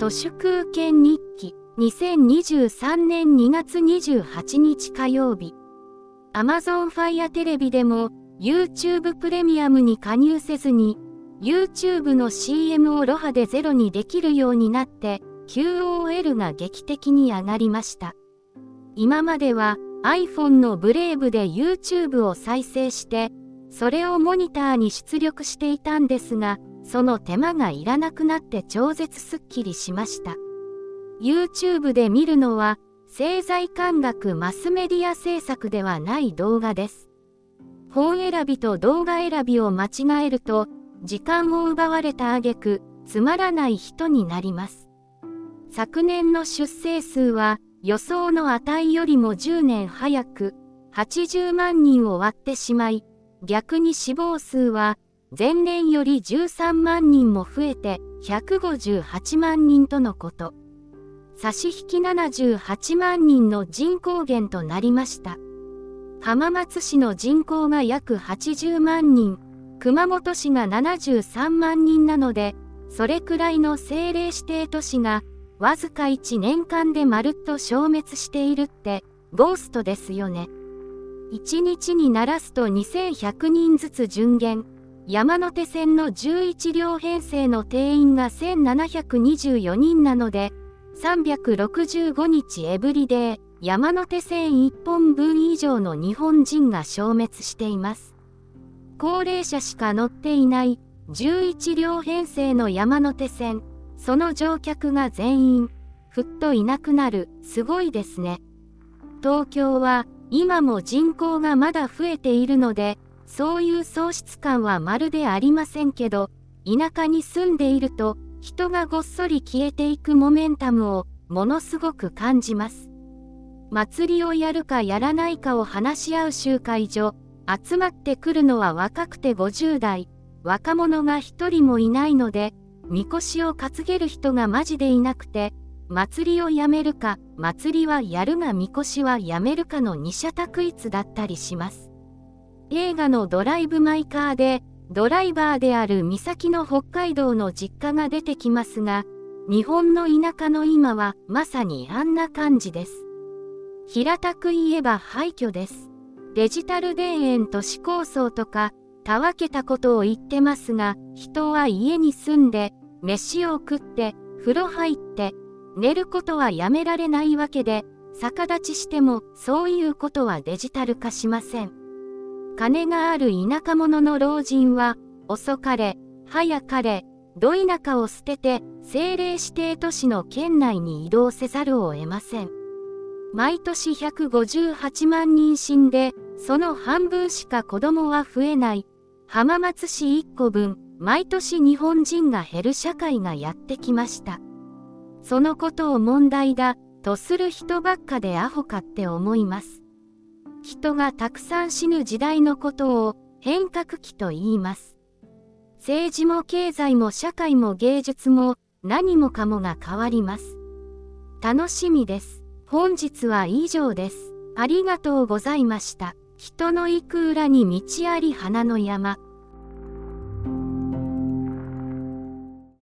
都市空権日記2023年2月28日火曜日 Amazon Fire テレビでも YouTube プレミアムに加入せずに YouTube の CM をロハでゼロにできるようになって QOL が劇的に上がりました。今までは iPhone のブレイブで YouTube を再生してそれをモニターに出力していたんですがその手間がいらなくなって超絶すっきりしました。YouTube で見るのは製材感覚マスメディア制作ではない動画です。本選びと動画選びを間違えると時間を奪われた挙句つまらない人になります。昨年の出生数は予想の値よりも10年早く80万人を割ってしまい逆に死亡数は前年より13万人も増えて158万人とのこと。差し引き78万人の人口減となりました。浜松市の人口が約80万人。熊本市が73万人なのでそれくらいの政令指定都市がわずか1年間でまるっと消滅しているってゴーストですよね。1日にならすと2100人ずつ順減山手線の11両編成の定員が1724人なので365日エブリデイ山手線1本分以上の日本人が消滅しています。高齢者しか乗っていない11両編成の山手線その乗客が全員ふっといなくなる。すごいですね。東京は今も人口がまだ増えているのでそういう喪失感はまるでありませんけど田舎に住んでいると人がごっそり消えていくモメンタムをものすごく感じます。祭りをやるかやらないかを話し合う集会所集まってくるのは若くて50代若者が一人もいないのでみこしを担げる人がマジでいなくて祭りをやめるか祭りはやるがみこしはやめるかの二者択一だったりします。映画のドライブ・マイ・カーでドライバーである美咲の北海道の実家が出てきますが日本の田舎の今はまさにあんな感じです。平たく言えば廃墟です。デジタル田園都市構想とかたわけたことを言ってますが人は家に住んで飯を食って風呂入って寝ることはやめられないわけで逆立ちしてもそういうことはデジタル化しません。金がある田舎者の老人は遅かれ早かれど田舎を捨てて政令指定都市の県内に移動せざるを得ません毎年158万人死んで、その半分しか子供は増えない。浜松市1個分、毎年日本人が減る社会がやってきました。そのことを問題だ、とする人ばっかでアホかって思います。人がたくさん死ぬ時代のことを変革期と言います。政治も経済も社会も芸術も何もかもが変わります。楽しみです。本日は以上です。ありがとうございました。人の行く裏に道あり花の山。